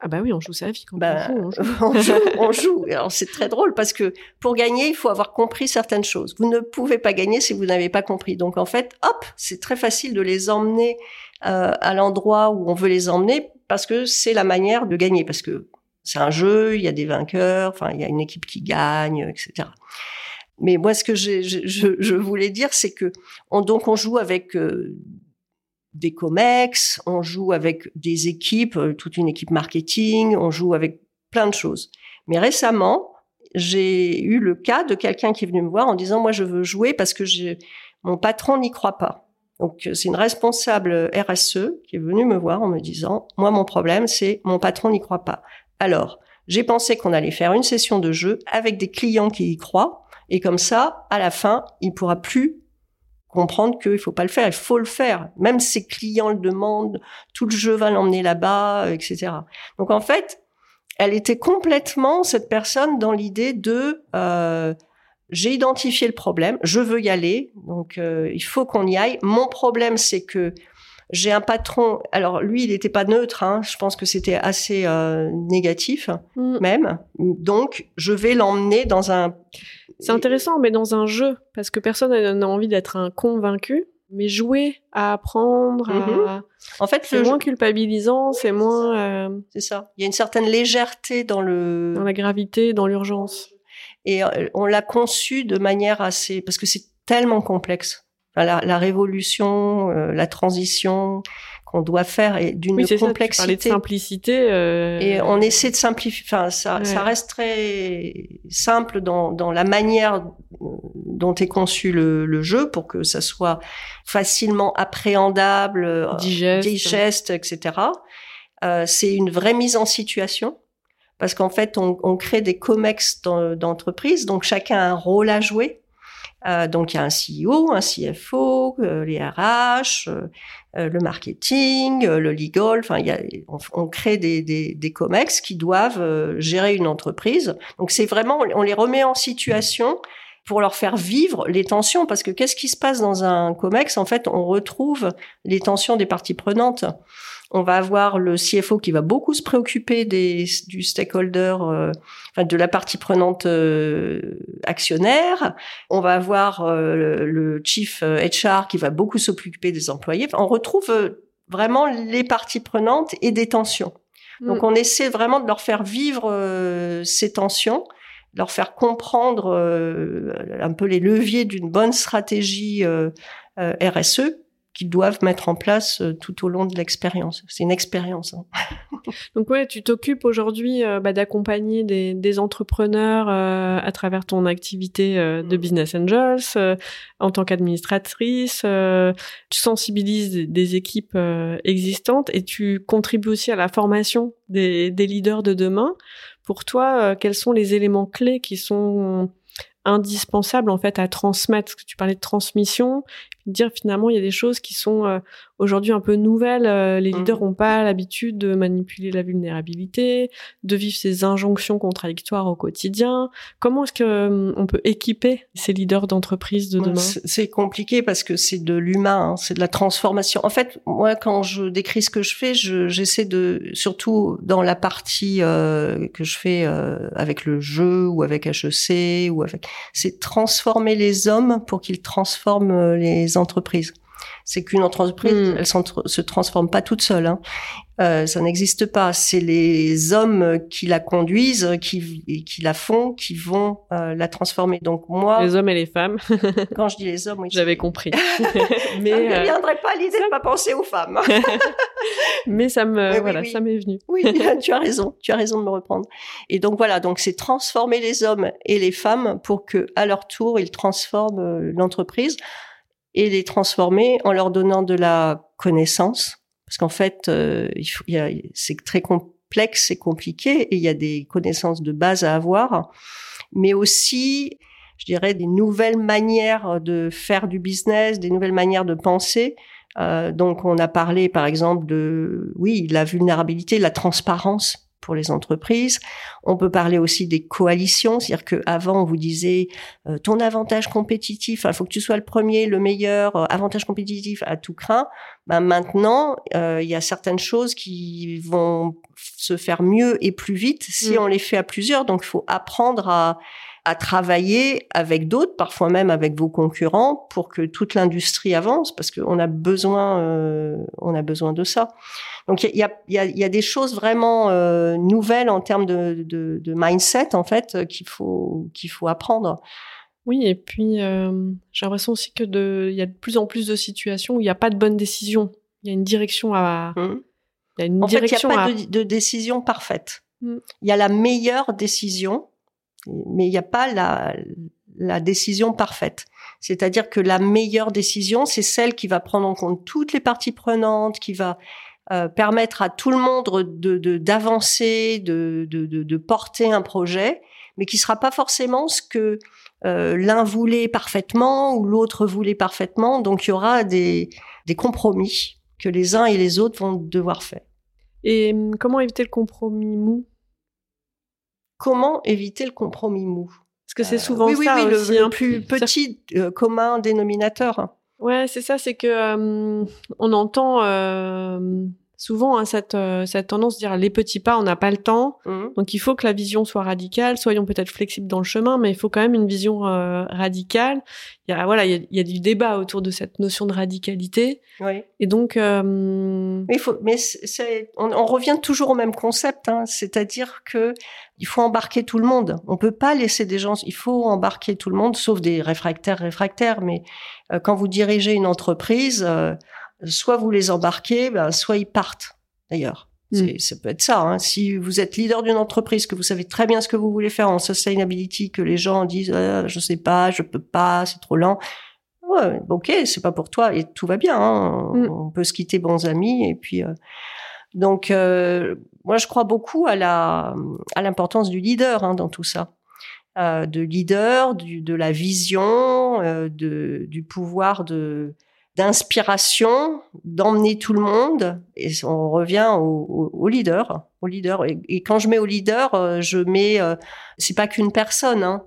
Ah bah oui, on joue sa vie quand bah, on (laughs) joue. On joue. (laughs) Alors c'est très drôle parce que pour gagner, il faut avoir compris certaines choses. Vous ne pouvez pas gagner si vous n'avez pas compris. Donc en fait, hop, c'est très facile de les emmener euh, à l'endroit où on veut les emmener parce que c'est la manière de gagner. Parce que c'est un jeu, il y a des vainqueurs, enfin il y a une équipe qui gagne, etc. Mais moi, ce que je, je, voulais dire, c'est que on, donc on joue avec euh, des comex, on joue avec des équipes, euh, toute une équipe marketing, on joue avec plein de choses. Mais récemment, j'ai eu le cas de quelqu'un qui est venu me voir en disant moi je veux jouer parce que mon patron n'y croit pas. Donc euh, c'est une responsable RSE qui est venue me voir en me disant moi mon problème c'est mon patron n'y croit pas. Alors, j'ai pensé qu'on allait faire une session de jeu avec des clients qui y croient et comme ça à la fin, il pourra plus comprendre qu'il faut pas le faire, il faut le faire. Même ses clients le demandent, tout le jeu va l'emmener là-bas, etc. Donc en fait, elle était complètement cette personne dans l'idée de euh, j'ai identifié le problème, je veux y aller, donc euh, il faut qu'on y aille. Mon problème, c'est que j'ai un patron. Alors lui, il n'était pas neutre. Hein, je pense que c'était assez euh, négatif mm. même. Donc je vais l'emmener dans un c'est intéressant, mais dans un jeu, parce que personne n'a envie d'être un convaincu. mais jouer à apprendre. Mhm. En fait, c'est moins culpabilisant, c'est moins. Euh, c'est ça. Il y a une certaine légèreté dans le. Dans la gravité, dans l'urgence. Et euh, on l'a conçu de manière assez, parce que c'est tellement complexe. La, la, révolution, euh, la transition, qu'on doit faire et d'une oui, complexité. Ça, tu de simplicité. Euh... Et on essaie de simplifier. Enfin, ça, ça reste très simple dans, dans la manière dont est conçu le, le, jeu pour que ça soit facilement appréhendable, euh, digeste, digeste etc. Euh, c'est une vraie mise en situation parce qu'en fait, on, on, crée des comex d'entreprise, donc chacun a un rôle à jouer. Euh, donc il y a un CEO, un CFO, euh, les RH, euh, le marketing, le legal. Enfin, a, on, crée des, des, des, comex qui doivent gérer une entreprise. Donc c'est vraiment, on les remet en situation pour leur faire vivre les tensions, parce que qu'est-ce qui se passe dans un comex? En fait, on retrouve les tensions des parties prenantes. On va avoir le CFO qui va beaucoup se préoccuper des, du stakeholder, euh, enfin de la partie prenante euh, actionnaire. On va avoir euh, le chief HR qui va beaucoup s'occuper des employés. on retrouve vraiment les parties prenantes et des tensions. Mm. Donc on essaie vraiment de leur faire vivre ces tensions leur faire comprendre un peu les leviers d'une bonne stratégie RSE qu'ils doivent mettre en place euh, tout au long de l'expérience. C'est une expérience. Hein. (laughs) Donc ouais, tu t'occupes aujourd'hui euh, bah, d'accompagner des, des, entrepreneurs euh, à travers ton activité de Business Angels, en tant qu'administratrice, tu sensibilises des, équipes existantes et tu contribues aussi à la formation des, des leaders de demain. Pour toi, quels sont les éléments clés qui sont indispensables en fait à transmettre? Parce que tu parlais de transmission, dire finalement il y a des choses qui sont euh, aujourd'hui un peu nouvelles. Euh, les leaders n'ont mmh. pas l'habitude de manipuler la vulnérabilité, de vivre ces injonctions contradictoires au quotidien. Comment est-ce que euh, on peut équiper ces leaders d'entreprise de demain? C'est compliqué parce que c'est de l'humain, hein, c'est de la transformation. En fait, moi quand je décris ce que je fais, j'essaie de surtout dans la partie que je fais avec le jeu ou avec HEC ou avec, c'est transformer les hommes pour qu'ils transforment les entreprises. C'est qu'une entreprise, hmm. elle se transforme pas toute seule. Hein. Euh, ça n'existe pas. C'est les hommes qui la conduisent, qui, qui la font, qui vont euh, la transformer. Donc moi, les hommes et les femmes. (laughs) quand je dis les hommes, oui, j'avais compris. (laughs) (laughs) Mais ça ne euh, viendrait pas l'idée de pas penser aux femmes. Mais ça me, voilà, ça m'est venu. oui, tu as raison. Tu as raison de me reprendre. Et donc voilà, donc c'est transformer les hommes et les femmes pour que, à leur tour, ils transforment l'entreprise et les transformer en leur donnant de la connaissance. Parce qu'en fait, euh, c'est très complexe, c'est compliqué, et il y a des connaissances de base à avoir, mais aussi, je dirais, des nouvelles manières de faire du business, des nouvelles manières de penser. Euh, donc, on a parlé, par exemple, de, oui, la vulnérabilité, la transparence pour les entreprises. On peut parler aussi des coalitions, c'est-à-dire qu'avant on vous disait euh, ton avantage compétitif, il faut que tu sois le premier, le meilleur, euh, avantage compétitif à tout craint. Ben maintenant, euh, il y a certaines choses qui vont se faire mieux et plus vite si mm. on les fait à plusieurs. Donc il faut apprendre à à travailler avec d'autres, parfois même avec vos concurrents, pour que toute l'industrie avance, parce qu'on a besoin, euh, on a besoin de ça. Donc il y a, y, a, y a, des choses vraiment euh, nouvelles en termes de, de, de mindset en fait qu'il faut qu'il faut apprendre. Oui, et puis euh, j'ai l'impression aussi que de, il y a de plus en plus de situations où il n'y a pas de bonne décision. Il y a une direction à. Mmh. Il y a une en direction fait, il n'y a pas de, de, décision parfaite. Mmh. Il y a la meilleure décision mais il n'y a pas la, la décision parfaite. C'est-à-dire que la meilleure décision, c'est celle qui va prendre en compte toutes les parties prenantes, qui va euh, permettre à tout le monde de d'avancer, de, de, de, de, porter un projet, mais qui sera pas forcément ce que euh, l'un voulait parfaitement ou l'autre voulait parfaitement. Donc il y aura des, des compromis que les uns et les autres vont devoir faire. Et hum, comment éviter le compromis mou? Comment éviter le compromis mou? Parce que c'est euh, souvent oui, ça oui, aussi, le, hein. plus petit euh, commun dénominateur. Ouais, c'est ça, c'est que euh, on entend souvent hein, cette, euh, cette tendance de dire les petits pas, on n'a pas le temps. Mmh. Donc il faut que la vision soit radicale. Soyons peut-être flexibles dans le chemin, mais il faut quand même une vision euh, radicale. Il y a voilà, il y a, il y a du débat autour de cette notion de radicalité. Oui. Et donc euh, Mais il faut, mais c'est- on, on revient toujours au même concept, hein, c'est-à-dire que il faut embarquer tout le monde. On peut pas laisser des gens. Il faut embarquer tout le monde, sauf des réfractaires, réfractaires. Mais euh, quand vous dirigez une entreprise, euh, soit vous les embarquez, ben, soit ils partent. D'ailleurs, C'est- ça peut être ça. Hein. Si vous êtes leader d'une entreprise, que vous savez très bien ce que vous voulez faire en sustainability, que les gens disent euh, je sais pas, je peux pas, c'est trop lent. Ouais, ok, c'est pas pour toi et tout va bien. Hein. Mm. On peut se quitter bons amis et puis. euh, donc, euh, moi, je crois beaucoup à la à l'importance du leader hein, dans tout ça, Euh, de leader, du, de la vision, euh, de, du pouvoir de d'inspiration, d'emmener tout le monde. Et on revient au, au, au leader, au leader. Et, et quand je mets au leader, euh, je mets, euh, c'est pas qu'une personne. Hein.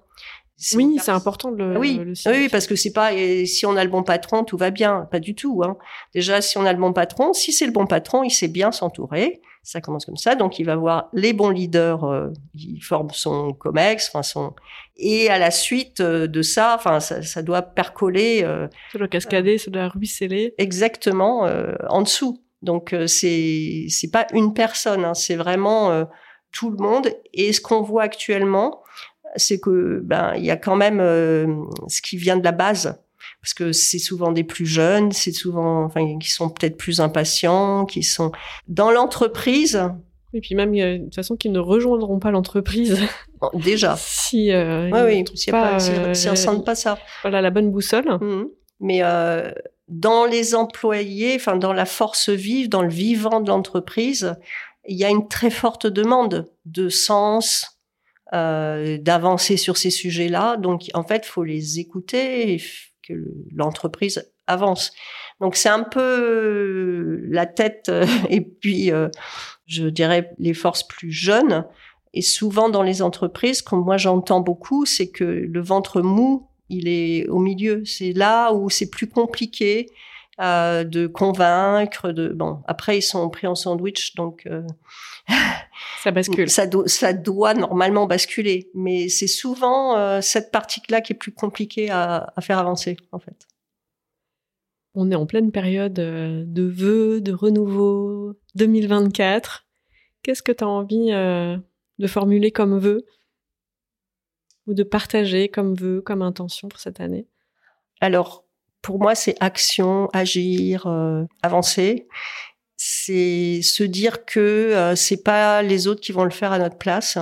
Oui, c'est important de le, oui, le oui, parce que c'est pas et si on a le bon patron, tout va bien, pas du tout. Hein. Déjà, si on a le bon patron, si c'est le bon patron, il sait bien s'entourer. Ça commence comme ça, donc il va voir les bons leaders, euh, il forme son comex, enfin son, et à la suite euh, de ça, enfin ça, ça doit percoler euh, ça doit cascader, ça doit ruisseler. exactement euh, en dessous. Donc euh, c'est c'est pas une personne, hein, c'est vraiment euh, tout le monde. Et ce qu'on voit actuellement, c'est que ben il y a quand même euh, ce qui vient de la base, parce que c'est souvent des plus jeunes, c'est souvent enfin qui sont peut-être plus impatients, qui sont dans l'entreprise Et puis même, euh, de toute façon, qu'ils ne rejoindront pas l'entreprise bon, déjà. (laughs) si, euh, Oui, ils oui, a pas, pas, si, euh, si on sent pas ça. voilà, la bonne boussole. Mhm. Mais euh, dans les employés, enfin dans la force vive, dans le vivant de l'entreprise, il y a une très forte demande de sens, euh, d'avancer sur ces sujets-là. Donc en fait, faut les écouter l'entreprise avance. Donc c'est un peu la tête euh, (laughs) et puis euh, je dirais les forces plus jeunes. Et souvent dans les entreprises, comme moi j'entends beaucoup, c'est que le ventre mou, il est au milieu. C'est là où c'est plus compliqué euh, de convaincre. De bon, après ils sont pris en sandwich, donc euh, Ça bascule. ça, do- ça doit normalement basculer. Mais c'est souvent euh, cette partie-là qui est plus compliquée à, à faire avancer, en fait. On est en pleine période euh, de vœux, de renouveau 2024. Qu'est-ce que tu as envie euh, de formuler comme vœu ou de partager comme vœu, comme intention pour cette année? Alors, pour moi, c'est action, agir, euh, avancer. C'est se dire que euh, c'est pas les autres qui vont le faire à notre place.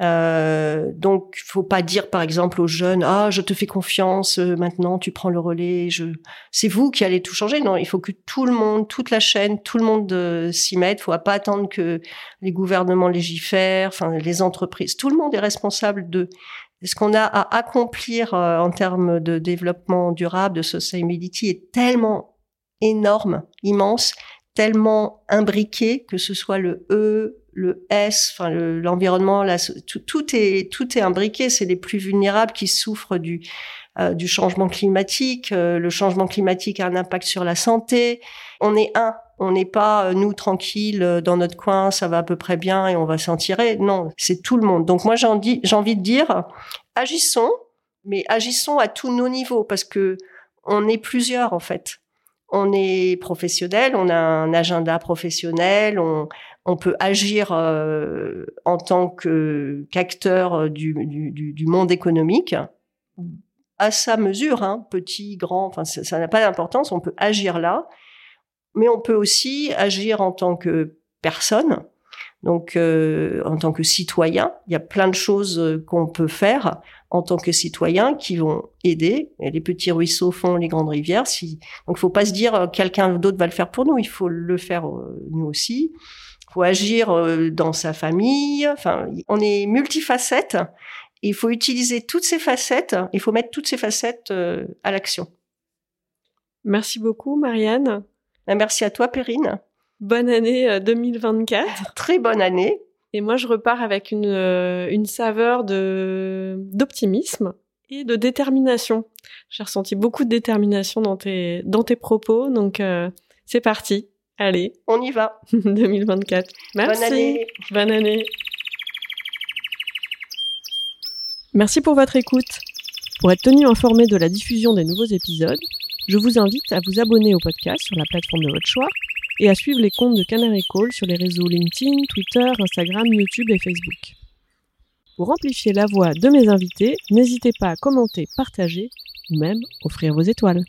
Euh, donc, faut pas dire, par exemple, aux jeunes, ah, je te fais confiance, euh, maintenant tu prends le relais. Je, c'est vous qui allez tout changer. Non, il faut que tout le monde, toute la chaîne, tout le monde euh, s'y mette. Faut pas attendre que les gouvernements légifèrent, enfin les entreprises. Tout le monde est responsable de ce qu'on a à accomplir euh, en termes de développement durable, de sustainability est tellement énorme, immense, tellement imbriqué que ce soit le E, le S, enfin le- l'environnement, so- tout, tout est tout est imbriqué. C'est les plus vulnérables qui souffrent du euh, du changement climatique. Euh, le changement climatique a un impact sur la santé. On est un. On n'est pas euh, nous tranquilles euh, dans notre coin, ça va à peu près bien et on va s'en tirer. Non, c'est tout le monde. Donc moi j'ai envie, de dire, agissons, mais agissons à tous nos niveaux parce que on est plusieurs en fait. On est professionnel, on a un agenda professionnel, on, on peut agir euh, en tant qu'acteur du, du, du, du monde économique à sa mesure, hein, petit, grand, enfin ça n'a pas d'importance. On peut agir là, mais on peut aussi agir en tant que personne, donc euh, en tant que citoyen. Il y a plein de choses euh, qu'on peut faire en tant que citoyen qui vont aider. Les petits ruisseaux font les grandes rivières. Si... Donc il faut pas se dire euh, quelqu'un d'autre va le faire pour nous. Il faut le faire nous aussi. Il faut agir dans sa famille. Enfin, on est multifacette. Il faut utiliser toutes ces facettes. Il faut mettre toutes ces facettes à l'action. Merci beaucoup, Marianne. Ben, Merci à toi, Perrine. Bonne année euh, 2024. (laughs) Très bonne année. Et moi, je repars avec une, euh, une saveur de d'optimisme et de détermination. J'ai ressenti beaucoup de détermination dans tes, dans tes propos, donc euh, c'est parti. Allez, on y va. (laughs) 2024. Merci. Bonne année. Bonne année. Merci pour votre écoute. Pour être tenu informé de la diffusion des nouveaux épisodes, je vous invite à vous abonner au podcast sur la plateforme de votre choix et à suivre les comptes de Canary Call sur les réseaux LinkedIn, Twitter, Instagram, YouTube et Facebook. Pour amplifier la voix de mes invités, n'hésitez pas à commenter, partager ou même offrir vos étoiles.